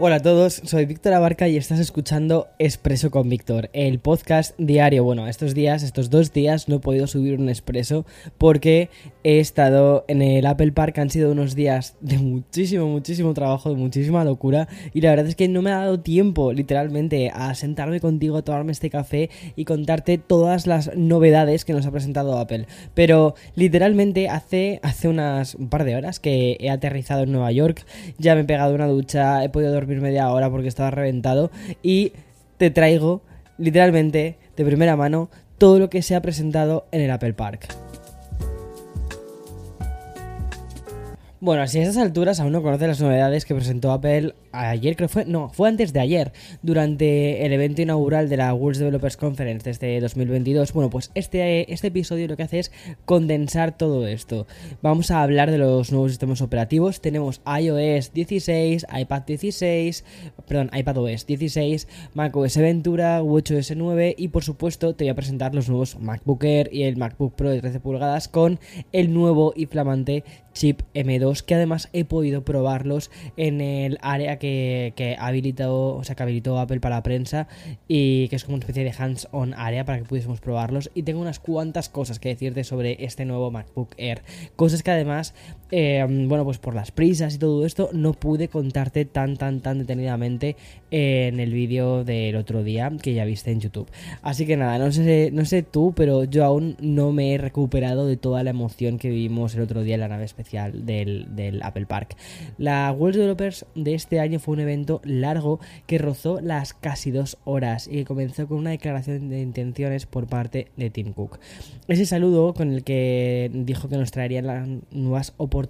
Hola a todos, soy Víctor Abarca y estás escuchando Expreso con Víctor, el podcast diario. Bueno, estos días, estos dos días no he podido subir un expreso porque he estado en el Apple Park, han sido unos días de muchísimo, muchísimo trabajo, de muchísima locura y la verdad es que no me ha dado tiempo literalmente a sentarme contigo, a tomarme este café y contarte todas las novedades que nos ha presentado Apple. Pero literalmente hace, hace unas un par de horas que he aterrizado en Nueva York, ya me he pegado una ducha, he podido dormir media hora porque estaba reventado y te traigo literalmente de primera mano todo lo que se ha presentado en el Apple Park. Bueno, así a estas alturas aún no conoces las novedades que presentó Apple ayer, creo que fue, no, fue antes de ayer, durante el evento inaugural de la World Developers Conference de este 2022. Bueno, pues este, este episodio lo que hace es condensar todo esto. Vamos a hablar de los nuevos sistemas operativos. Tenemos iOS 16, iPad 16, perdón, iPadOS 16, macOS Ventura, WatchOS 9 y por supuesto te voy a presentar los nuevos MacBook Air y el MacBook Pro de 13 pulgadas con el nuevo y flamante chip M2 que además he podido probarlos en el área que, que habilitó, o sea, que habilitó Apple para la prensa y que es como una especie de hands-on área para que pudiésemos probarlos. Y tengo unas cuantas cosas que decirte sobre este nuevo MacBook Air, cosas que además, eh, bueno, pues por las prisas y todo esto no pude contarte tan, tan, tan detenidamente en el vídeo del otro día que ya viste en YouTube. Así que nada, no sé, no sé tú, pero yo aún no me he recuperado de toda la emoción que vivimos el otro día en la nave especial del, Apple Park. La World Developers de este año fue un evento largo que rozó las casi dos horas y que comenzó con una declaración de intenciones por parte de Tim Cook. Ese saludo con el que dijo que nos traerían las nuevas oportunidades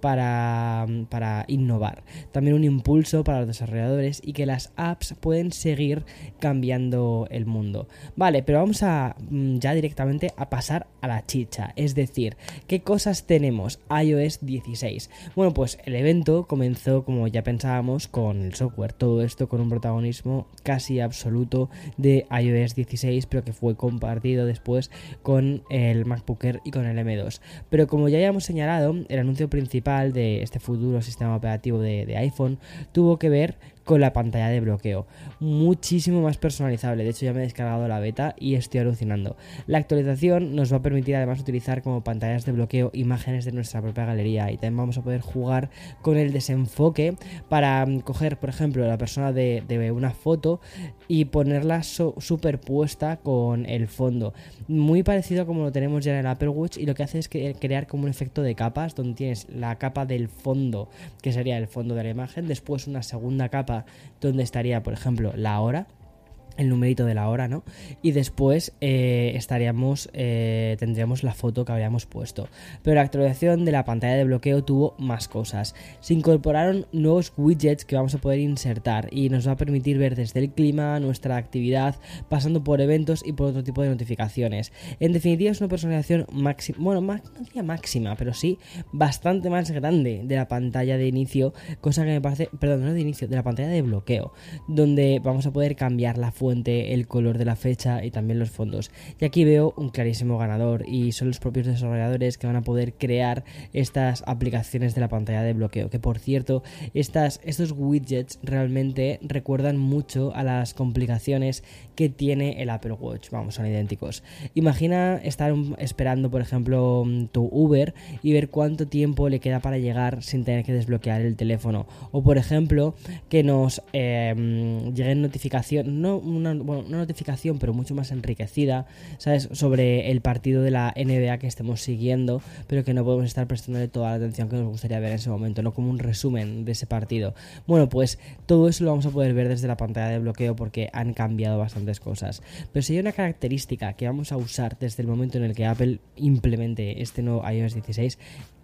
para, para innovar, también un impulso para los desarrolladores y que las apps pueden seguir cambiando el mundo. Vale, pero vamos a mm, ya directamente a pasar a la chicha, es decir, ¿qué cosas tenemos? iOS 16. Bueno, pues el evento comenzó como ya pensábamos con el software, todo esto con un protagonismo casi absoluto de iOS 16, pero que fue compartido después con el MacBook Air y con el M2. Pero como ya habíamos señalado, el anuncio principal de este futuro sistema operativo de, iPhone tuvo que ver con la pantalla de bloqueo. Muchísimo más personalizable. De hecho, ya me he descargado la beta y estoy alucinando. La actualización nos va a permitir además utilizar como pantallas de bloqueo imágenes de nuestra propia galería. Y también vamos a poder jugar con el desenfoque para mm, coger, por ejemplo, la persona de, una foto y ponerla superpuesta con el fondo. Muy parecido a como lo tenemos ya en el Apple Watch. Y lo que hace es crear como un efecto de capas donde tienes la capa del fondo, que sería el fondo de la imagen. Después una segunda capa donde estaría, por ejemplo, la hora el numerito de la hora, ¿no? Y después eh, estaríamos, eh, tendríamos la foto que habíamos puesto. Pero la actualización de la pantalla de bloqueo tuvo más cosas. Se incorporaron nuevos widgets que vamos a poder insertar y nos va a permitir ver desde el clima, nuestra actividad, pasando por eventos y por otro tipo de notificaciones. En definitiva es una personalización máxima, bueno, no decía máxima, pero sí bastante más grande de la pantalla de inicio, cosa que me parece, perdón, no de inicio, de la pantalla de bloqueo, donde vamos a poder cambiar la el color de la fecha y también los fondos. Y aquí veo un clarísimo ganador y son los propios desarrolladores que van a poder crear estas aplicaciones de la pantalla de bloqueo. Que por cierto, estas, estos widgets realmente recuerdan mucho a las complicaciones que tiene el Apple Watch. Vamos, son idénticos. Imagina estar esperando, por ejemplo, tu Uber y ver cuánto tiempo le queda para llegar sin tener que desbloquear el teléfono. O por ejemplo, que nos eh, lleguen notificaciones, no una, notificación, pero mucho más enriquecida, ¿sabes? Sobre el partido de la NBA que estemos siguiendo, pero que no podemos estar prestándole toda la atención que nos gustaría ver en ese momento, no como un resumen de ese partido. Bueno, pues todo eso lo vamos a poder ver desde la pantalla de bloqueo porque han cambiado cosas. Pero si hay una característica que vamos a usar desde el momento en el que Apple implemente este nuevo iOS 16,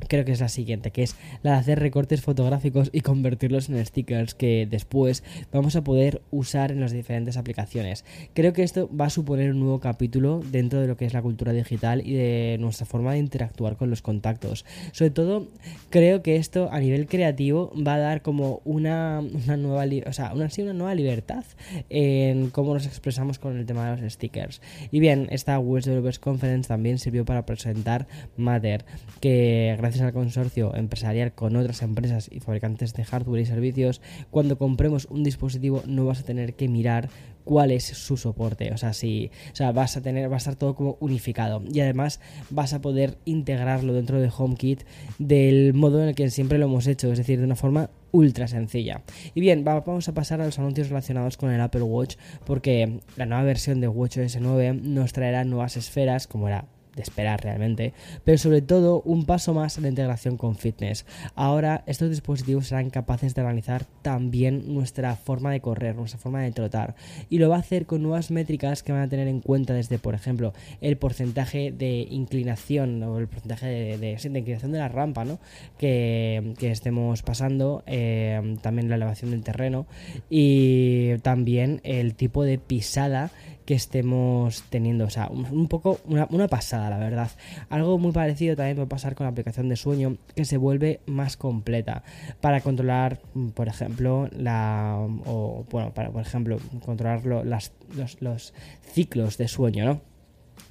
creo que es la siguiente, que es la de hacer recortes fotográficos y convertirlos en stickers que después vamos a poder usar en las diferentes aplicaciones. Creo que esto va a suponer un nuevo capítulo dentro de lo que es la cultura digital y de nuestra forma de interactuar con los contactos. Sobre todo, creo que esto a nivel creativo va a dar como una, nueva, o sea, una, una nueva libertad en cómo nos expresamos con el tema de los stickers. Y bien, esta Web Developers Conference también sirvió para presentar Matter, que gracias gracias al consorcio empresarial con otras empresas y fabricantes de hardware y servicios, cuando compremos un dispositivo no vas a tener que mirar cuál es su soporte. O sea, si, o sea, vas a tener, va a estar todo como unificado. Y además vas a poder integrarlo dentro de HomeKit del modo en el que siempre lo hemos hecho, es decir, de una forma ultra sencilla. Y bien, vamos a pasar a los anuncios relacionados con el Apple Watch, porque la nueva versión de WatchOS 9 nos traerá nuevas esferas, como era de esperar realmente, pero sobre todo un paso más en la integración con fitness. Ahora estos dispositivos serán capaces de analizar también nuestra forma de correr, nuestra forma de trotar y lo va a hacer con nuevas métricas que van a tener en cuenta desde, por ejemplo, el porcentaje de inclinación o el porcentaje de, inclinación de la rampa ¿no? que, estemos pasando, eh, también la elevación del terreno y también el tipo de pisada que estemos teniendo. O sea, un, poco una, pasada, la verdad. Algo muy parecido también puede pasar con la aplicación de sueño, que se vuelve más completa para controlar, por ejemplo, la. O, bueno, para, por ejemplo, controlar los, los ciclos de sueño, ¿no?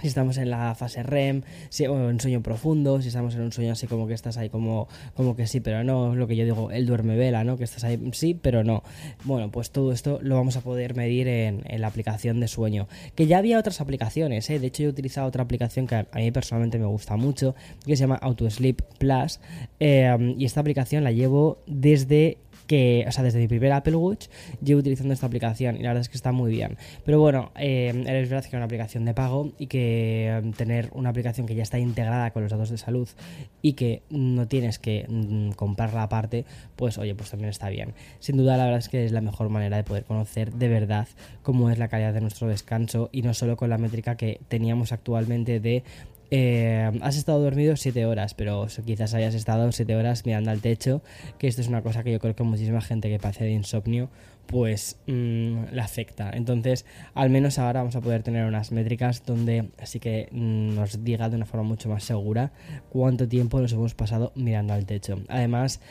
Si estamos en la fase REM, si, o en sueño profundo, si estamos en un sueño así como que estás ahí como, como que sí, pero no, es lo que yo digo, el duerme vela, ¿no? Que estás ahí sí, pero no. Bueno, pues todo esto lo vamos a poder medir en, la aplicación de sueño. Que ya había otras aplicaciones, ¿eh? De hecho, yo he utilizado otra aplicación que a mí personalmente me gusta mucho, que se llama AutoSleep Plus. Eh, y esta aplicación la llevo desde que, o sea, desde mi primer Apple Watch llevo utilizando esta aplicación y la verdad es que está muy bien. Pero bueno, eh, es verdad que es una aplicación de pago y que em, tener una aplicación que ya está integrada con los datos de salud y que no tienes que mm, comprarla aparte, pues oye, pues también está bien. Sin duda, la verdad es que es la mejor manera de poder conocer de verdad cómo es la calidad de nuestro descanso y no solo con la métrica que teníamos actualmente de eh, has estado dormido 7 horas, pero quizás hayas estado 7 horas mirando al techo, que esto es una cosa que yo creo que muchísima gente que padece de insomnio, pues mm, le afecta. Entonces, al menos ahora vamos a poder tener unas métricas donde así que mm, nos diga de una forma mucho más segura cuánto tiempo nos hemos pasado mirando al techo. Además,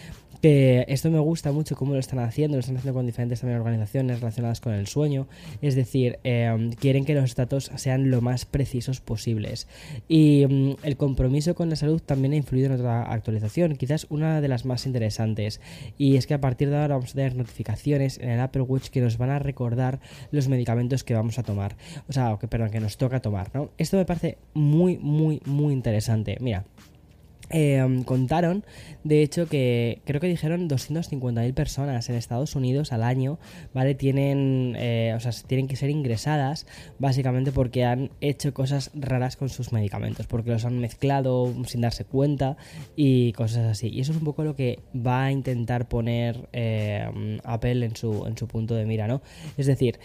que esto me gusta mucho cómo lo están haciendo, lo están haciendo con diferentes también organizaciones relacionadas con el sueño, es decir, em, quieren que los datos sean lo más precisos posibles. Y mm, el compromiso con la salud también ha influido en otra actualización, quizás una de las más interesantes, y es que a partir de ahora vamos a tener notificaciones en el Apple Watch que nos van a recordar los medicamentos que vamos a tomar, o sea, que, perdón, que nos toca tomar, ¿no? Esto me parece muy, muy, muy interesante. Mira, Em, contaron, de hecho, que creo que dijeron 250.000 personas en Estados Unidos al año, ¿vale? Tienen, eh, o sea, tienen que ser ingresadas básicamente porque han hecho cosas raras con sus medicamentos, porque los han mezclado sin darse cuenta y cosas así. Y eso es un poco lo que va a intentar poner eh, Apple en su, en su punto de mira, ¿no? Es decir,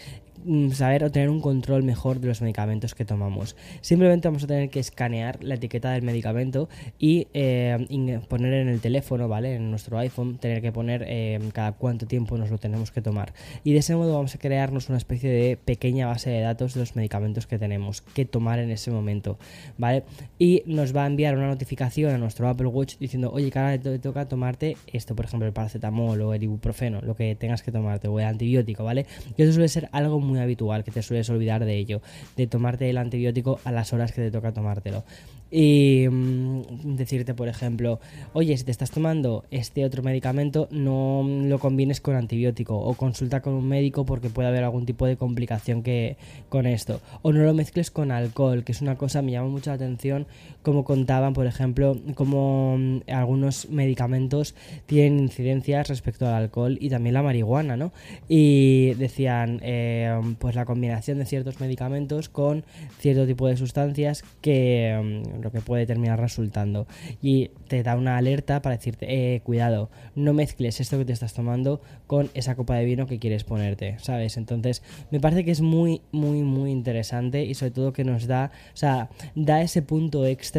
saber o tener un control mejor de los medicamentos que tomamos. Simplemente vamos a tener que escanear la etiqueta del medicamento y eh, poner en el teléfono, ¿vale? En nuestro iPhone, tener que poner eh, cada cuánto tiempo nos lo tenemos que tomar. Y de ese modo vamos a crearnos una especie de pequeña base de datos de los medicamentos que tenemos que tomar en ese momento, ¿vale? Y nos va a enviar una notificación a nuestro Apple Watch diciendo, oye, ahora te toca tomarte esto, por ejemplo, el paracetamol o el ibuprofeno, lo que tengas que tomarte, o el antibiótico, ¿vale? Y eso suele ser algo muy habitual, que te sueles olvidar de ello, de tomarte el antibiótico a las horas que te toca tomártelo. Y mm, decirte, por ejemplo, oye, si te estás tomando este otro medicamento, no lo combines con antibiótico o consulta con un médico porque puede haber algún tipo de complicación que con esto. O no lo mezcles con alcohol, que es una cosa, me llama mucho la atención, como contaban, por ejemplo, como mm, algunos medicamentos tienen incidencias respecto al alcohol y también la marihuana, ¿no? Y decían, eh, pues la combinación de ciertos medicamentos con cierto tipo de sustancias que mm, lo que puede terminar resultando. Y te da una alerta para decirte, eh, cuidado, no mezcles esto que te estás tomando con esa copa de vino que quieres ponerte, ¿sabes? Entonces, me parece que es muy, muy, muy interesante y sobre todo que nos da, o sea, da ese punto extra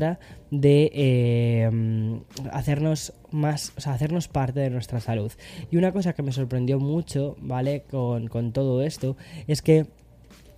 de eh, hacernos más, o sea, hacernos parte de nuestra salud. Y una cosa que me sorprendió mucho, ¿vale? Con, con todo esto, es que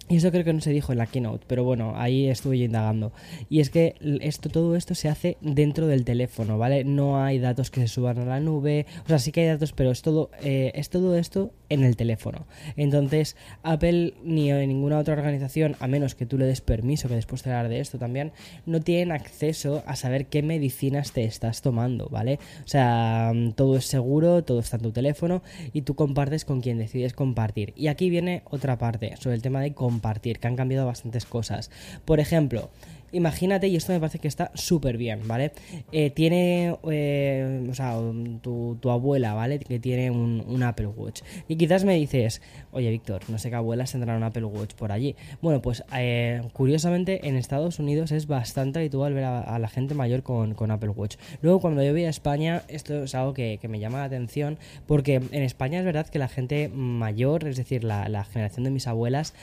y eso creo que no se dijo en la keynote, pero bueno, ahí estuve yo indagando. Y es que esto, todo esto se hace dentro del teléfono, ¿vale? No hay datos que se suban a la nube. O sea, sí que hay datos, pero es todo, eh, es todo esto en el teléfono. Entonces, Apple ni ninguna otra organización, a menos que tú le des permiso, que después te hablar de esto también, no tienen acceso a saber qué medicinas te estás tomando, ¿vale? O sea, todo es seguro, todo está en tu teléfono y tú compartes con quien decides compartir. Y aquí viene otra parte sobre el tema de compartir, que han cambiado bastantes cosas. Por ejemplo, imagínate, y esto me parece que está súper bien, ¿vale? Eh, tiene, eh, o sea, tu, abuela, ¿vale? Que tiene un, Apple Watch. Y quizás me dices, oye, Víctor, no sé qué abuelas tendrán un Apple Watch por allí. Bueno, pues eh, curiosamente en Estados Unidos es bastante habitual ver a, la gente mayor con, Apple Watch. Luego, cuando yo voy a España, esto es algo que, me llama la atención, porque en España es verdad que la gente mayor, es decir, la, la generación de mis abuelas,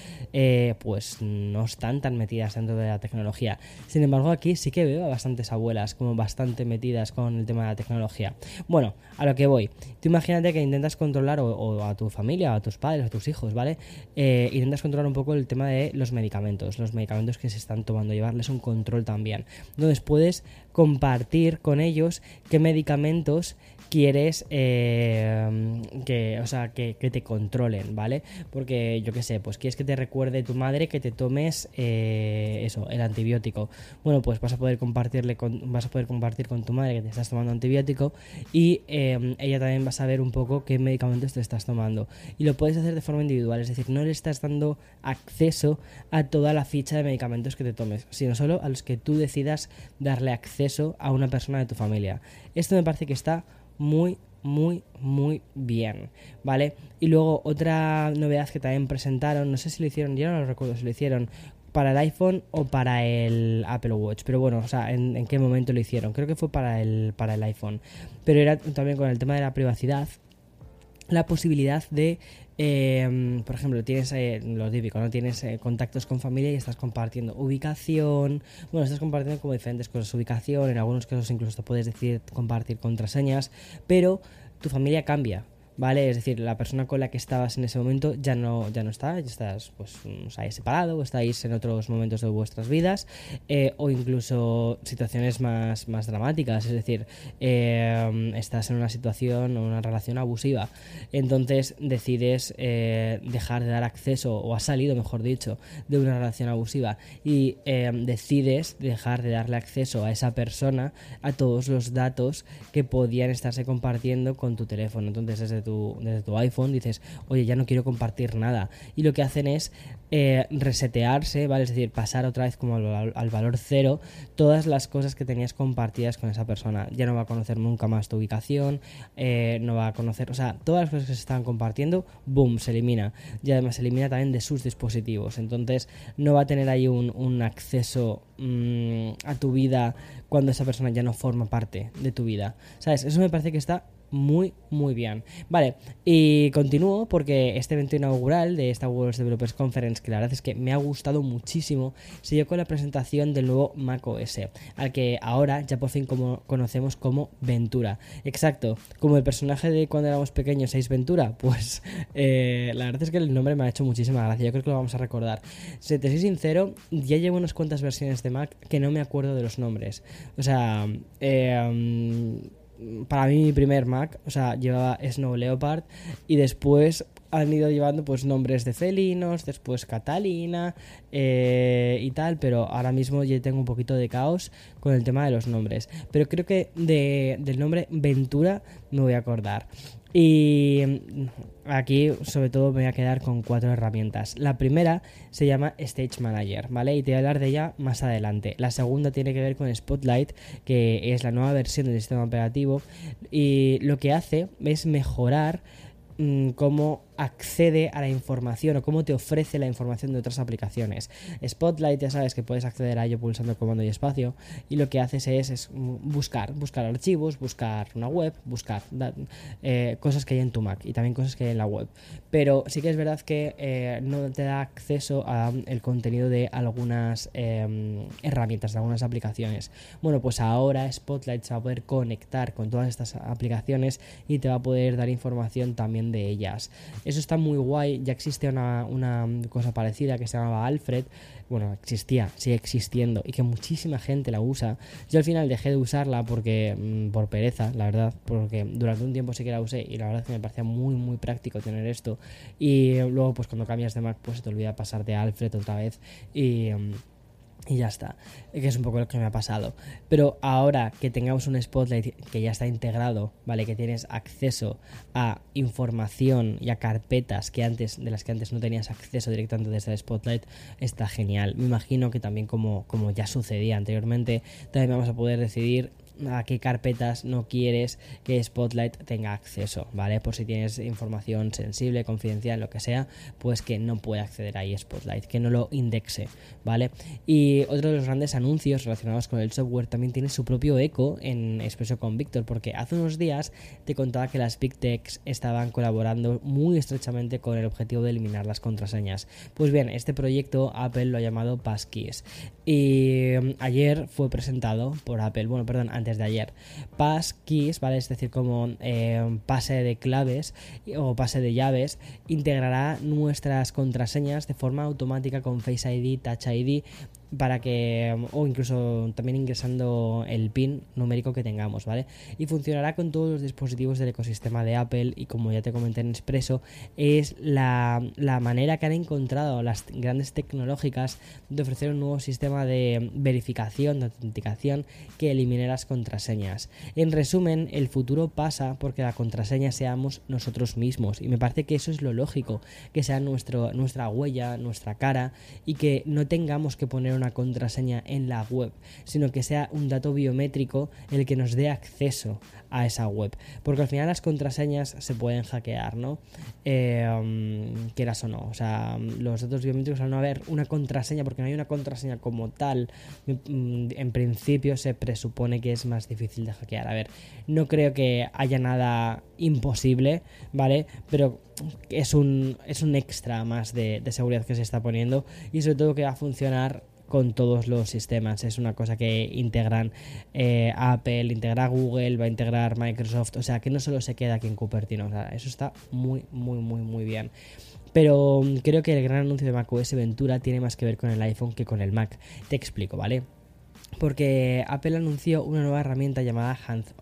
pues no están tan metidas dentro de la tecnología. Sin embargo, aquí sí que veo a bastantes abuelas como bastante metidas con el tema de la tecnología. Bueno, a lo que voy. Tú imagínate que intentas controlar o, a tu familia, a tus padres, a tus hijos, ¿vale? Eh, intentas controlar un poco el tema de los medicamentos, los medicamentos que se están tomando, llevarles un control también. Entonces puedes compartir con ellos qué medicamentos quieres eh, que, o sea, que, te controlen, ¿vale? Porque yo qué sé, pues quieres que te recuerde tu madre que te tomes eh, eso, el antibiótico. Bueno, pues vas a poder compartirle con, vas a poder compartir con tu madre que te estás tomando antibiótico y eh, ella también va a saber un poco qué medicamentos te estás tomando. Y lo puedes hacer de forma individual, es decir, no le estás dando acceso a toda la ficha de medicamentos que te tomes, sino solo a los que tú decidas darle acceso a una persona de tu familia. Esto me parece que está muy, muy, muy bien, ¿vale? Y luego otra novedad que también presentaron, no sé si lo hicieron, yo no lo recuerdo si lo hicieron para el iPhone o para el Apple Watch, pero bueno, o sea, en, qué momento lo hicieron, creo que fue para el, para el iPhone, pero era también con el tema de la privacidad, la posibilidad de eh, por ejemplo, tienes eh, lo típico, ¿no? Tienes eh, contactos con familia y estás compartiendo ubicación. Bueno, estás compartiendo como diferentes cosas, ubicación, en algunos casos incluso te puedes decir compartir contraseñas, pero tu familia cambia. ¿Vale? Es decir, la persona con la que estabas en ese momento ya no, ya no está, ya estás, pues, os habéis separado, o estáis en otros momentos de vuestras vidas, eh, o incluso situaciones más, más dramáticas, es decir, eh, estás en una situación o una relación abusiva, entonces decides eh, dejar de dar acceso, o has salido, mejor dicho, de una relación abusiva, y decides dejar de darle acceso a esa persona a todos los datos que podían estarse compartiendo con tu teléfono. Entonces, desde desde tu iPhone, dices, oye, ya no quiero compartir nada. Y lo que hacen es eh, resetearse, ¿vale? Es decir, pasar otra vez como al, valor cero todas las cosas que tenías compartidas con esa persona. Ya no va a conocer nunca más tu ubicación, eh, no va a conocer, o sea, todas las cosas que se están compartiendo, boom, se elimina. Y además se elimina también de sus dispositivos. Entonces no va a tener ahí un, acceso mm, a tu vida cuando esa persona ya no forma parte de tu vida. ¿Sabes? Eso me parece que está muy, muy bien. Vale, y continúo porque este evento inaugural de esta World Developers Conference, que la verdad es que me ha gustado muchísimo, dio con la presentación del nuevo Mac OS, al que ahora ya por fin como conocemos como Ventura. Exacto, como el personaje de cuando éramos pequeños, ¿Seis Ventura? Pues eh, la verdad es que el nombre me ha hecho muchísima gracia, yo creo que lo vamos a recordar. Si te soy sincero, ya llevo unas cuantas versiones de Mac que no me acuerdo de los nombres. O sea, eh, para mí mi primer Mac, o sea, llevaba Snow Leopard y después han ido llevando pues nombres de felinos, después Catalina eh, y tal, pero ahora mismo ya tengo un poquito de caos con el tema de los nombres. Pero creo que de, del nombre Ventura me voy a acordar. Y mm, aquí sobre todo me voy a quedar con cuatro herramientas. La primera se llama Stage Manager, ¿vale? Y te voy a hablar de ella más adelante. La segunda tiene que ver con Spotlight, que es la nueva versión del sistema operativo. Y lo que hace es mejorar mm, cómo accede a la información o cómo te ofrece la información de otras aplicaciones. Spotlight ya sabes que puedes acceder a ello pulsando comando y espacio y lo que haces es, buscar, buscar archivos, buscar una web, buscar eh, cosas que hay en tu Mac y también cosas que hay en la web. Pero sí que es verdad que eh, no te da acceso al contenido de algunas em, herramientas, de algunas aplicaciones. Bueno, pues ahora Spotlight se va a poder conectar con todas estas aplicaciones y te va a poder dar información también de ellas. Eso está muy guay, ya existía una, cosa parecida que se llamaba Alfred, bueno, existía, sigue existiendo y que muchísima gente la usa. Yo al final dejé de usarla porque mm, por pereza, la verdad, porque durante un tiempo sí que la usé y la verdad que me parecía muy muy práctico tener esto. Y luego pues cuando cambias de Mac pues se te olvida pasar de Alfred otra vez y... Mm, y ya está, que es un poco lo que me ha pasado. Pero ahora que tengamos un Spotlight que ya está integrado, ¿vale? Que tienes acceso a información y a carpetas que antes, de las que antes no tenías acceso directamente desde el Spotlight, está genial. Me imagino que también como, como ya sucedía anteriormente, también vamos a poder decidir a qué carpetas no quieres que Spotlight tenga acceso, ¿vale? Por si tienes información sensible, confidencial, lo que sea, pues que no pueda acceder ahí Spotlight, que no lo indexe, ¿vale? Y otro de los grandes anuncios relacionados con el software también tiene su propio eco en Expreso con Víctor, porque hace unos días te contaba que las Big Techs estaban colaborando muy estrechamente con el objetivo de eliminar las contraseñas. Pues bien, este proyecto Apple lo ha llamado Passkeys y mm, ayer fue presentado por Apple, bueno, perdón, antes de ayer. Passkeys, ¿vale? Es decir, como eh, pase de claves o pase de llaves, integrará nuestras contraseñas de forma automática con Face ID, Touch ID para que o incluso también ingresando el pin numérico que tengamos, ¿vale? Y funcionará con todos los dispositivos del ecosistema de Apple y como ya te comenté en Expreso, es la, la manera que han encontrado las grandes tecnológicas de ofrecer un nuevo sistema de verificación, de autenticación que elimine las contraseñas. En resumen, el futuro pasa porque la contraseña seamos nosotros mismos y me parece que eso es lo lógico, que sea nuestro, nuestra huella, nuestra cara y que no tengamos que poner una contraseña en la web, sino que sea un dato biométrico el que nos dé acceso a esa web. Porque al final las contraseñas se pueden hackear, ¿no? Eh, quieras o no. O sea, los datos biométricos al no haber una contraseña, porque no hay una contraseña como tal, mm, en principio se presupone que es más difícil de hackear. A ver, no creo que haya nada imposible, ¿vale? Pero es un, es un extra más de seguridad que se está poniendo y sobre todo que va a funcionar con todos los sistemas. Es una cosa que integran eh, Apple, integra Google, va a integrar Microsoft. O sea, que no solo se queda aquí en Cupertino. O sea, eso está muy, muy, muy, muy bien. Pero mm, creo que el gran anuncio de macOS Ventura tiene más que ver con el iPhone que con el Mac. Te explico, ¿vale? Porque Apple anunció una nueva herramienta llamada Hands,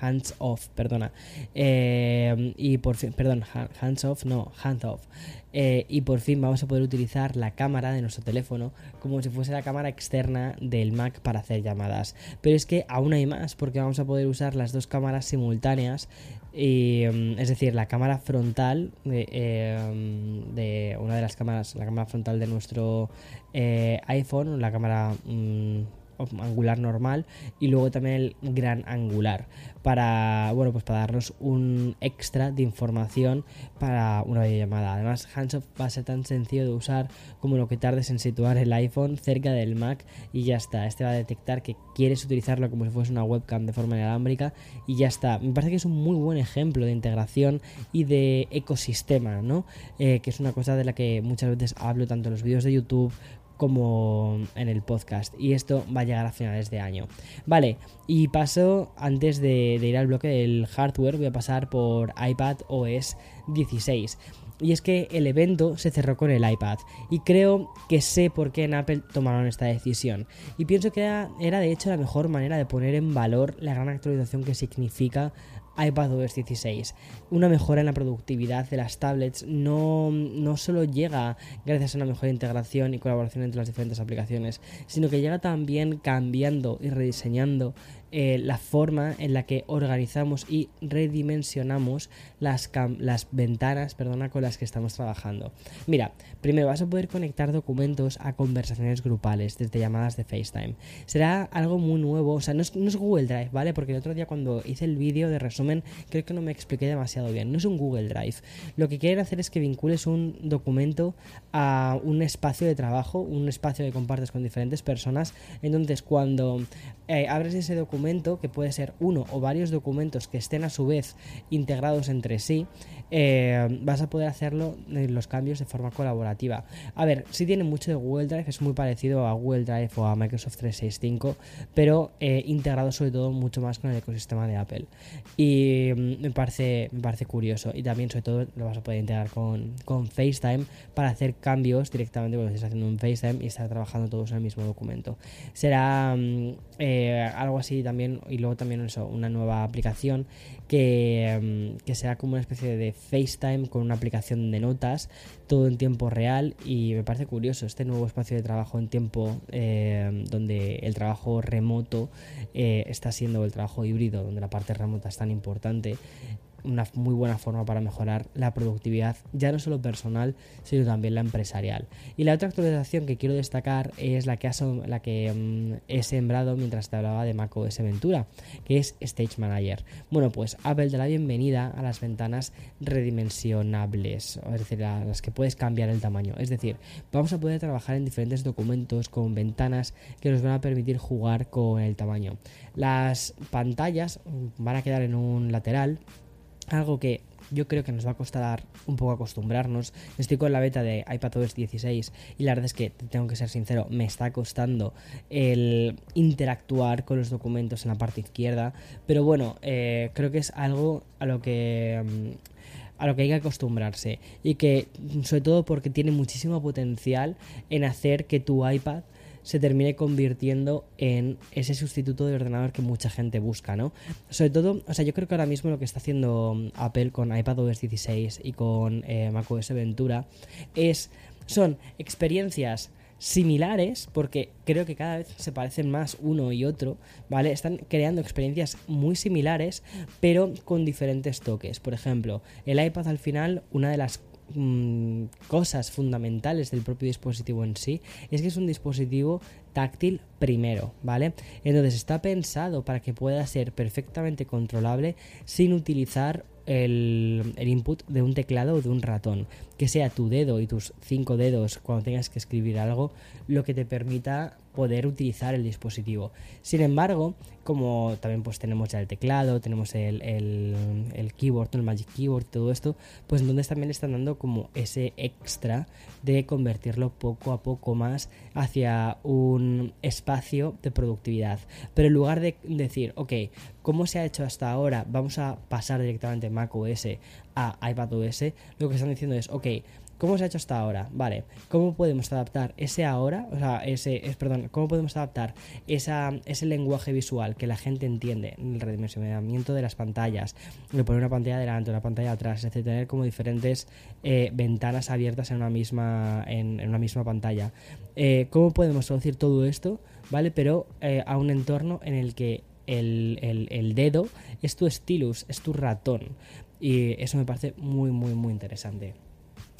hands Off, perdona, eh, y por fin, perdón, Hands Off, no, Hands Off, eh, y por fin vamos a poder utilizar la cámara de nuestro teléfono como si fuese la cámara externa del Mac para hacer llamadas. Pero es que aún hay más, porque vamos a poder usar las dos cámaras simultáneas, mm, es decir, la cámara frontal de, eh, de, una de las cámaras, la cámara frontal de nuestro iPhone, la cámara mm, angular normal y luego también el gran angular. Para bueno pues para darnos un extra de información para una videollamada. Además Handsoft va a ser tan sencillo de usar como lo que tardes en situar el iPhone cerca del Mac y ya está. Este va a detectar que quieres utilizarlo como si fuese una webcam de forma inalámbrica y ya está. Me parece que es un muy buen ejemplo de integración y de ecosistema no eh, que es una cosa de la que muchas veces hablo tanto en los vídeos de YouTube como en el podcast. Y esto va a llegar a finales de año. Vale, y paso, antes de, ir al bloque del hardware, voy a pasar por iPad OS 16. Y es que el evento se cerró con el iPad. Y creo que sé por qué en Apple tomaron esta decisión. Y pienso que era, de hecho la mejor manera de poner en valor la gran actualización que significa iPadOS 16. Una mejora en la productividad de las tablets no, no solo llega gracias a una mejor integración y colaboración entre las diferentes aplicaciones, sino que llega también cambiando y rediseñando eh, la forma en la que organizamos y redimensionamos las, las ventanas perdona, con las que estamos trabajando. Mira, primero vas a poder conectar documentos a conversaciones grupales desde llamadas de FaceTime. Será algo muy nuevo, o sea, no es, Google Drive, ¿vale? Porque el otro día cuando hice el vídeo de resumen creo que no me expliqué demasiado bien. No es un Google Drive. Lo que quieren hacer es que vincules un documento a un espacio de trabajo, un espacio que compartes con diferentes personas. Entonces, cuando eh, abres ese documento, que puede ser uno o varios documentos que estén a su vez integrados entre sí, eh, vas a poder hacerlo en los cambios de forma colaborativa. A ver, si tiene mucho de Google Drive, es muy parecido a Google Drive o a Microsoft 365, pero eh, integrado sobre todo mucho más con el ecosistema de Apple. Y mm, me, parece, me parece curioso. Y también sobre todo lo vas a poder integrar con, con FaceTime para hacer cambios directamente cuando estés haciendo un FaceTime y estar trabajando todos en el mismo documento. Será mm, eh, algo así también, y luego también una nueva aplicación que, mm, que será como una especie de FaceTime con una aplicación de notas, todo en tiempo real y me parece curioso este nuevo espacio de trabajo en tiempo eh, donde el trabajo remoto eh, está siendo el trabajo híbrido, donde la parte remota es tan importante una muy buena forma para mejorar la productividad, ya no solo personal, sino también la empresarial. Y la otra actualización que quiero destacar es la que, la que mm, he sembrado mientras te hablaba de macOS Ventura, que es Stage Manager. Bueno, pues Apple da la bienvenida a las ventanas redimensionables, es decir, a las que puedes cambiar el tamaño. Es decir, vamos a poder trabajar en diferentes documentos con ventanas que nos van a permitir jugar con el tamaño. Las pantallas van a quedar en un lateral algo que yo creo que nos va a costar un poco acostumbrarnos. Estoy con la beta de iPadOS 16 y la verdad es que, tengo que ser sincero, me está costando el interactuar con los documentos en la parte izquierda. Pero bueno, eh, creo que es algo a lo que... Mm, a lo que hay que acostumbrarse y que sobre todo porque tiene muchísimo potencial en hacer que tu iPad se termine convirtiendo en ese sustituto de ordenador que mucha gente busca, ¿no? Sobre todo, o sea, yo creo que ahora mismo lo que está haciendo mm, Apple con iPadOS 16 y con eh, macOS Ventura es, son experiencias similares, porque creo que cada vez se parecen más uno y otro, ¿vale? Están creando experiencias muy similares, pero con diferentes toques. Por ejemplo, el iPad al final, una de las Mm, cosas fundamentales del propio dispositivo en sí es que es un dispositivo táctil primero, ¿vale? Entonces está pensado para que pueda ser perfectamente controlable sin utilizar el, el, input de un teclado o de un ratón. Que sea tu dedo y tus cinco dedos cuando tengas que escribir algo lo que te permita poder utilizar el dispositivo. Sin embargo, como también pues tenemos ya el teclado, tenemos el, el, keyboard, el Magic Keyboard, todo esto, pues entonces también están dando como ese extra de convertirlo poco a poco más hacia un espacio de productividad. Pero en lugar de decir, ok, ¿cómo se ha hecho hasta ahora? Vamos a pasar directamente Mac OS a iPadOS, lo que están diciendo es, ok, ¿Cómo se ha hecho hasta ahora? Vale, ¿cómo podemos adaptar ese ahora? O sea, ese, es, perdón, ¿cómo podemos adaptar esa, ese lenguaje visual que la gente entiende, el redimensionamiento de las pantallas, de poner una pantalla delante, una pantalla atrás, es tener como diferentes eh, ventanas abiertas en una misma, en, una misma pantalla? Eh, ¿Cómo podemos traducir todo esto? ¿Vale? Pero eh, a un entorno en el que el, el, el, dedo es tu stylus, es tu ratón. Y eso me parece muy, muy, muy interesante.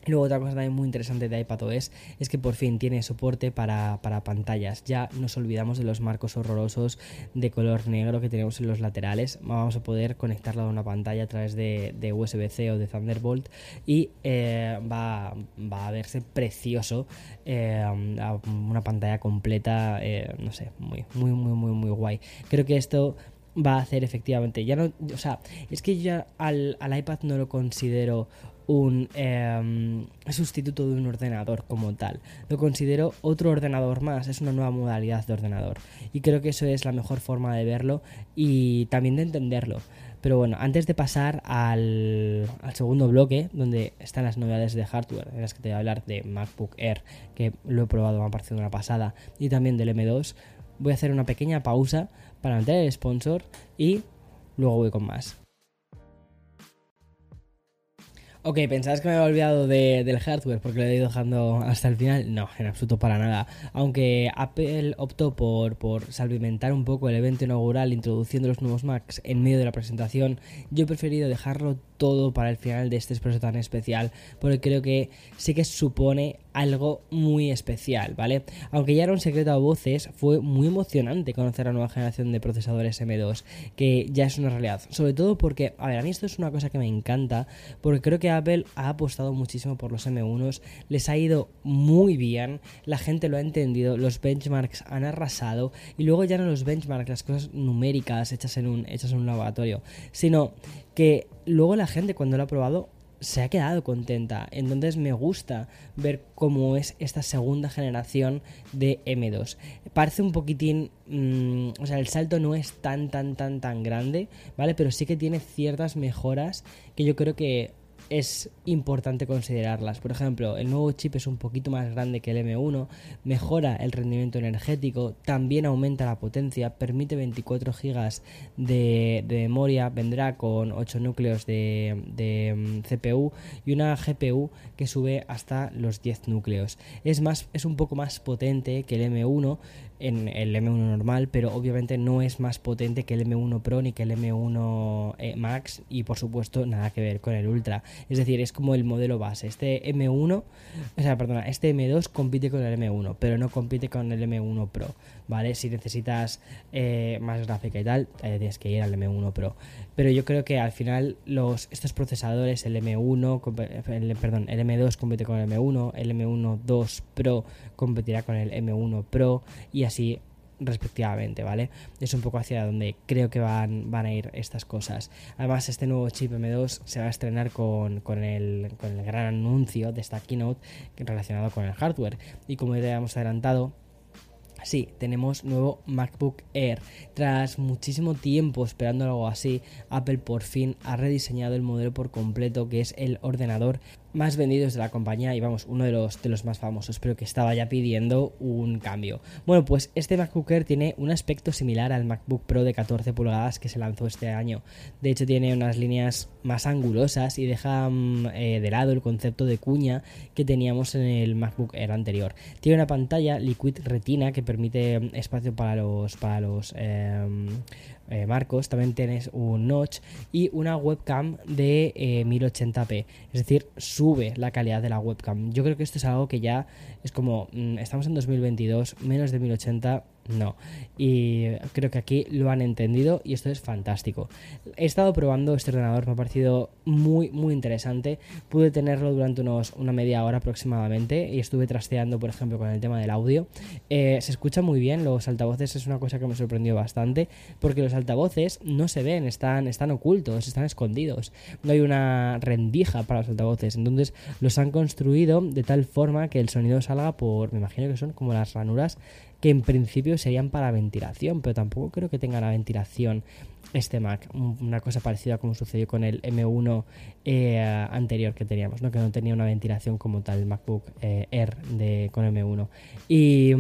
Luego otra cosa también muy interesante de iPadOS es que por fin tiene soporte para, pantallas. Ya nos olvidamos de los marcos horrorosos de color negro que tenemos en los laterales. Vamos a poder conectarlo a una pantalla a través de, USB-C o de Thunderbolt y eh, va, a verse precioso. Eh, una pantalla completa, eh, no sé, muy, muy, muy, muy, muy guay. Creo que esto va a hacer efectivamente. Ya no, o sea, es que ya al, al iPad no lo considero un em, sustituto de un ordenador como tal. Lo considero otro ordenador más, es una nueva modalidad de ordenador. Y creo que eso es la mejor forma de verlo y también de entenderlo. Pero bueno, antes de pasar al, segundo bloque, donde están las novedades de hardware, en las que te voy a hablar de MacBook Air, que lo he probado, me ha parecido una pasada, y también del M2, voy a hacer una pequeña pausa para meter el sponsor y luego voy con más. Ok, ¿pensabas que me había olvidado del hardware porque lo he ido dejando hasta el final? No, en absoluto para nada. Aunque Apple optó por, por salvimentar un poco el evento inaugural introduciendo los nuevos Macs en medio de la presentación, yo he preferido dejarlo todo para el final de este expreso tan especial porque creo que sí que supone algo muy especial, ¿vale? Aunque ya era un secreto a voces, fue muy emocionante conocer la nueva generación de procesadores M2, que ya es una realidad. Sobre todo porque, a ver, a mí esto es una cosa que me encanta, porque creo que Apple ha apostado muchísimo por los M1s, les ha ido muy bien, la gente lo ha entendido, los benchmarks han arrasado, y luego ya no los benchmarks, las cosas numéricas hechas en un, hechas en un laboratorio, sino que luego la gente cuando lo ha probado se ha quedado contenta. Entonces me gusta ver cómo es esta segunda generación de M2. Parece un poquitín... Mm, o sea, el salto no es tan, tan, tan, tan grande, ¿vale? Pero sí que tiene ciertas mejoras que yo creo que es importante considerarlas. Por ejemplo, el nuevo chip es un poquito más grande que el M1, mejora el rendimiento energético, también aumenta la potencia, permite 24 GB de, memoria, vendrá con 8 núcleos de, de, mm, CPU y una GPU que sube hasta los 10 núcleos. Es, más, es un poco más potente que el M1, en el M1 normal, pero obviamente no es más potente que el M1 Pro ni que el M1 eh, Max y por supuesto nada que ver con el Ultra. Es decir, es como el modelo base. Este M1, o sea, perdona, este M2 compite con el M1, pero no compite con el M1 Pro, ¿vale? Si necesitas eh, más gráfica y tal, eh, tienes que ir al M1 Pro. Pero yo creo que al final los, estos procesadores, el M1, el, perdón, el M2 compite con el M1, el M1 2 Pro competirá con el M1 Pro y así respectivamente, ¿vale? Es un poco hacia donde creo que van, van a ir estas cosas. Además, este nuevo chip M2 se va a estrenar con, el, con el gran anuncio de esta keynote relacionado con el hardware. Y como ya habíamos adelantado, Sí, tenemos nuevo MacBook Air. Tras muchísimo tiempo esperando algo así, Apple por fin ha rediseñado el modelo por completo, que es el ordenador más vendidos de la compañía y vamos, uno de los, de los más famosos, pero que estaba ya pidiendo un cambio. Bueno, pues este MacBook Air tiene un aspecto similar al MacBook Pro de 14 pulgadas que se lanzó este año. De hecho, tiene unas líneas más angulosas y deja mm, eh, de lado el concepto de cuña que teníamos en el MacBook Air anterior. Tiene una pantalla Liquid Retina que permite mm, espacio para los, para los em, eh, marcos, también tienes un notch y una webcam de 1080p, eh, es decir, sube la calidad de la webcam. Yo creo que esto es algo que ya es como, mm, estamos en 2022, menos de 1080 no. Y creo que aquí lo han entendido y esto es fantástico. He estado probando este ordenador, me ha parecido muy, muy interesante. Pude tenerlo durante unos, una media hora aproximadamente y estuve trasteando, por ejemplo, con el tema del audio. Eh, se escucha muy bien, los altavoces es una cosa que me sorprendió bastante porque los altavoces no se ven, están, están ocultos, están escondidos. No hay una rendija para los altavoces, entonces los han construido de tal forma que el sonido salga por, me imagino que son como las ranuras que en principio serían para ventilación, pero tampoco creo que tenga la ventilación este Mac. Una cosa parecida como sucedió con el M1 eh, anterior que teníamos, ¿no? que no tenía una ventilación como tal el MacBook eh, Air de, con M1. Y.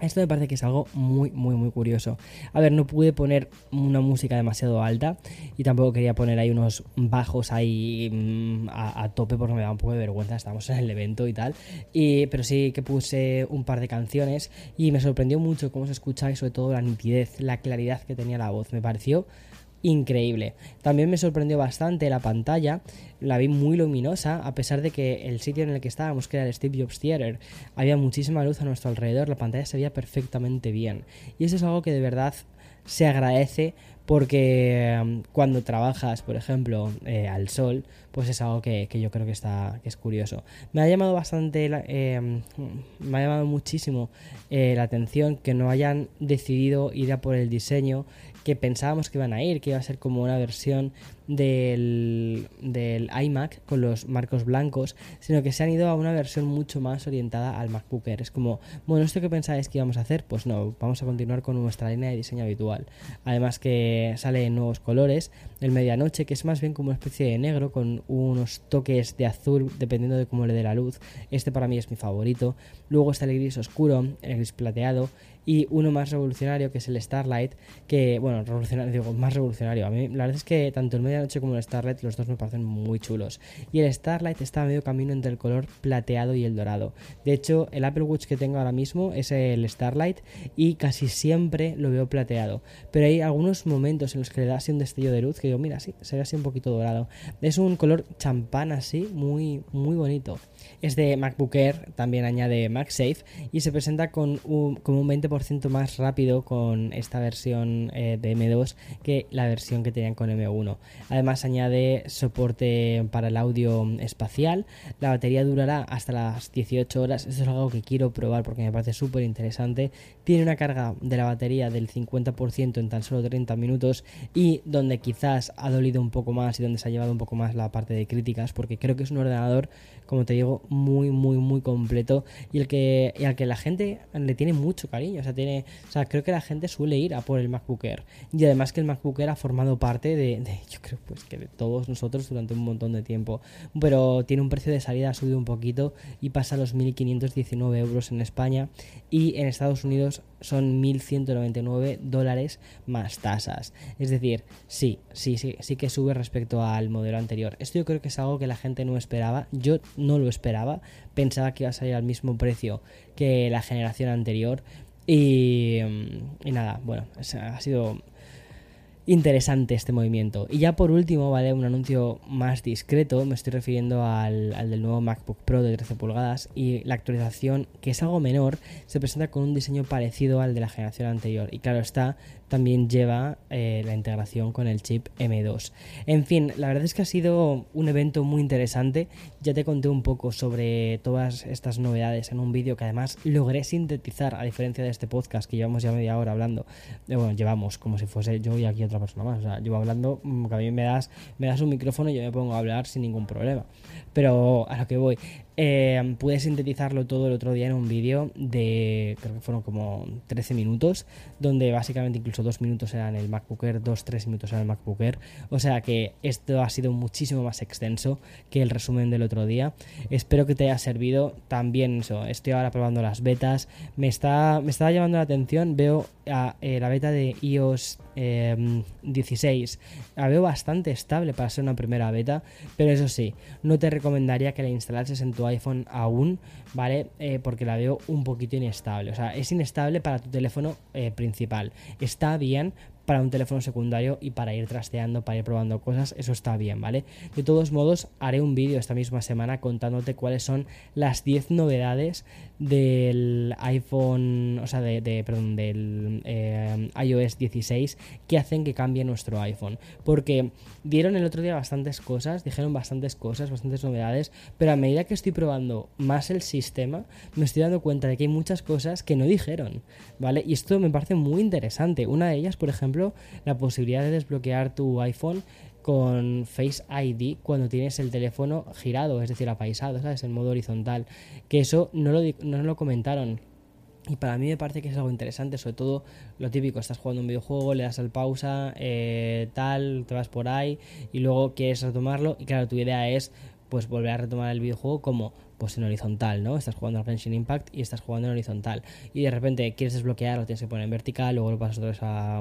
Esto me parece que es algo muy, muy, muy curioso. A ver, no pude poner una música demasiado alta y tampoco quería poner ahí unos bajos ahí mm, a, tope porque me da un poco de vergüenza, estamos en el evento y tal. Y, pero sí que puse un par de canciones y me sorprendió mucho cómo se escucha y sobre todo la nitidez, la claridad que tenía la voz. Me pareció increíble. También me sorprendió bastante la pantalla, la vi muy luminosa, a pesar de que el sitio en el que estábamos, que era el Steve Jobs Theater, había muchísima luz a nuestro alrededor, la pantalla se veía perfectamente bien. Y eso es algo que de verdad se agradece porque um, cuando trabajas, por ejemplo, eh, al sol, pues es algo que, yo creo que está que es curioso. Me ha llamado bastante, eh, me ha llamado muchísimo eh, la atención que no hayan decidido ir a por el diseño que pensábamos que iban a ir, que iba a ser como una versión del, del, iMac con los marcos blancos, sino que se han ido a una versión mucho más orientada al MacBook Air. Es como, bueno, ¿esto que pensáis que íbamos a hacer? Pues no, vamos a continuar con nuestra línea de diseño habitual. Además que sale en nuevos colores, el medianoche, que es más bien como una especie de negro con unos toques de azul dependiendo de cómo le dé la luz. Este para mí es mi favorito. Luego está el gris oscuro, el gris plateado y uno más revolucionario que es el Starlight, que, bueno, revolucionario, digo, más revolucionario. A mí la verdad es que tanto el medianoche como el Starlight, los dos me parecen muy chulos. Y el Starlight está medio camino entre el color plateado y el dorado. De hecho, el Apple Watch que tengo ahora mismo es el Starlight y casi siempre lo veo plateado. Pero hay algunos momentos en los que le da así un destello de luz que digo, mira, sí, se ve así un poquito dorado. Es un color champán así, muy, muy bonito. Es de MacBook Air, también añade MagSafe y se presenta con un, como un 20% más rápido con esta versión eh, de M2 que la versión que tenían con M1. Además añade soporte para el audio espacial. La batería durará hasta las 18 horas. Esto es algo que quiero probar porque me parece súper interesante. Tiene una carga de la batería del 50% en tan solo 30 minutos y donde quizás ha dolido un poco más y donde se ha llevado un poco más la parte de críticas porque creo que es un ordenador, como te digo, muy, muy, muy completo y el que, al que la gente le tiene mucho cariño. O sea, tiene, o sea, creo que la gente suele ir a por el MacBook Air. Y además que el MacBook Air ha formado parte de, yo creo, pues que de todos nosotros durante un montón de tiempo. Pero tiene un precio de salida, ha subido un poquito y pasa a los 1.519 euros en España y en Estados Unidos son 1.199 dólares más tasas. Es decir, sí, sí, sí, sí que sube respecto al modelo anterior. Esto yo creo que es algo que la gente no esperaba. Yo no lo esperaba. Pensaba que iba a salir al mismo precio que la generación anterior. Y, mm, y nada, bueno, ha sido interesante este movimiento. Y ya por último, ¿vale? Un anuncio más discreto, me estoy refiriendo al, al, del nuevo MacBook Pro de 13 pulgadas y la actualización, que es algo menor, se presenta con un diseño parecido al de la generación anterior. Y claro está, también lleva eh, la integración con el chip M2. En fin, la verdad es que ha sido un evento muy interesante. Ya te conté un poco sobre todas estas novedades en un vídeo que además logré sintetizar, a diferencia de este podcast que llevamos ya media hora hablando. Eh, bueno, llevamos como si fuese yo y aquí otra persona más. O sea, llevo hablando, mm, que a mí me das, me das un micrófono y yo me pongo a hablar sin ningún problema. Pero a lo que voy, eh, pude sintetizarlo todo el otro día en un vídeo de, creo que fueron como 13 minutos, donde básicamente incluso 2 minutos eran el MacBook Air, 2-3 minutos eran el MacBook Air. O sea que esto ha sido muchísimo más extenso que el resumen del otro día. Espero que te haya servido. También eso, estoy ahora probando las betas. Me está, me está llamando la atención, veo eh, la beta de iOS 16. Em, la veo bastante estable para ser una primera beta, pero eso sí, no te recomendaría que la instalases en iPhone aún, ¿vale? Eh, porque la veo un poquito inestable. O sea, es inestable para tu teléfono eh, principal. Está bien, para un teléfono secundario y para ir trasteando, para ir probando cosas, eso está bien, ¿vale? De todos modos, haré un vídeo esta misma semana contándote cuáles son las 10 novedades del iPhone, o sea, de, perdón, del eh, iOS 16 que hacen que cambie nuestro iPhone. Porque dieron el otro día bastantes cosas, dijeron bastantes cosas, bastantes novedades, pero a medida que estoy probando más el sistema, me estoy dando cuenta de que hay muchas cosas que no dijeron, ¿vale? Y esto me parece muy interesante. Una de ellas, por ejemplo, la posibilidad de desbloquear tu iPhone con Face ID cuando tienes el teléfono girado, es decir, apaisado, ¿sabes? En modo horizontal. Que eso no lo, no lo comentaron. Y para mí me parece que es algo interesante, sobre todo lo típico, estás jugando un videojuego, le das al pausa, eh, tal, te vas por ahí y luego quieres retomarlo y claro, tu idea es pues volver a retomar el videojuego como pues en horizontal, ¿no? Estás jugando al Genshin Impact y estás jugando en horizontal. Y de repente quieres desbloquear, lo tienes que poner en vertical, luego lo pasas otra vez a,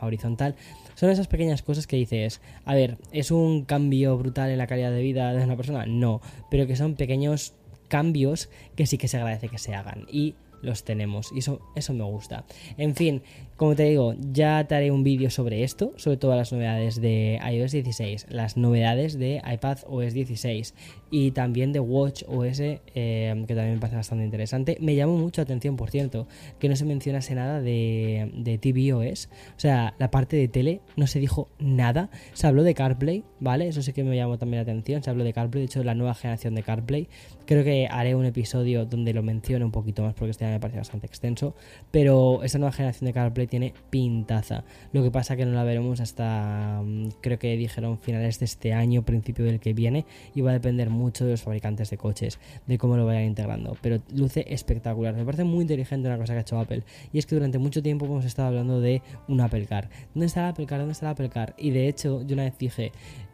horizontal. Son esas pequeñas cosas que dices, a ver, ¿es un cambio brutal en la calidad de vida de una persona? No, pero que son pequeños cambios que sí que se agradece que se hagan. Y los tenemos y eso, eso me gusta. En fin, como te digo, ya te haré un vídeo sobre esto, sobre todas las novedades de iOS 16, las novedades de iPad OS 16 y también de Watch OS, eh, que también me parece bastante interesante. Me llamó mucho la atención, por cierto, que no se mencionase nada de, de tvOS, o sea, la parte de tele no se dijo nada. Se habló de CarPlay, ¿vale? Eso sí que me llamó también la atención. Se habló de CarPlay, de hecho, la nueva generación de CarPlay. Creo que haré un episodio donde lo mencione un poquito más porque este me parece bastante extenso. Pero esta nueva generación de CarPlay tiene pintaza. Lo que pasa que no la veremos hasta, mm, creo que dijeron finales de este año, principio del que viene. Y va a depender mucho de los fabricantes de coches, de cómo lo vayan integrando. Pero luce espectacular. Me parece muy inteligente una cosa que ha hecho Apple. Y es que durante mucho tiempo hemos estado hablando de un Apple Car. ¿Dónde está el Apple Car? ¿Dónde está el Apple Car? Y de hecho, yo una vez dije,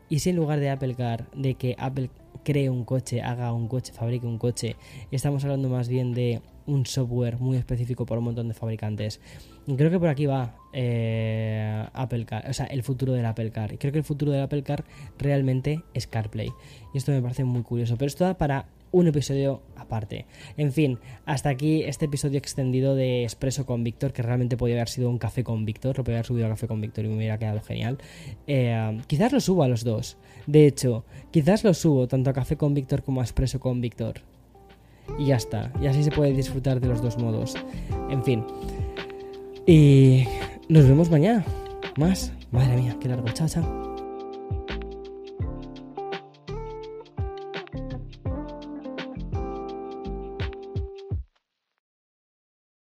¿y si en lugar de Apple Car, de que Apple cree un coche, haga un coche, fabrique un coche, estamos hablando más bien de un software muy específico por un montón de fabricantes. Y creo que por aquí va eh, Apple Car, o sea, el futuro del Apple Car. Y creo que el futuro del Apple Car realmente es CarPlay. Y esto me parece muy curioso. Pero esto da para un episodio aparte. En fin, hasta aquí este episodio extendido de Expreso con Víctor, que realmente podría haber sido un café con Víctor, lo podría haber subido a café con Víctor y me hubiera quedado genial. Eh, quizás lo subo a los dos. De hecho, quizás lo subo tanto a café con Víctor como a Expreso con Víctor. Y ya está. Y así se puede disfrutar de los dos modos. En fin. Y nos vemos mañana. Más. Madre mía, qué largo. Chao, chao.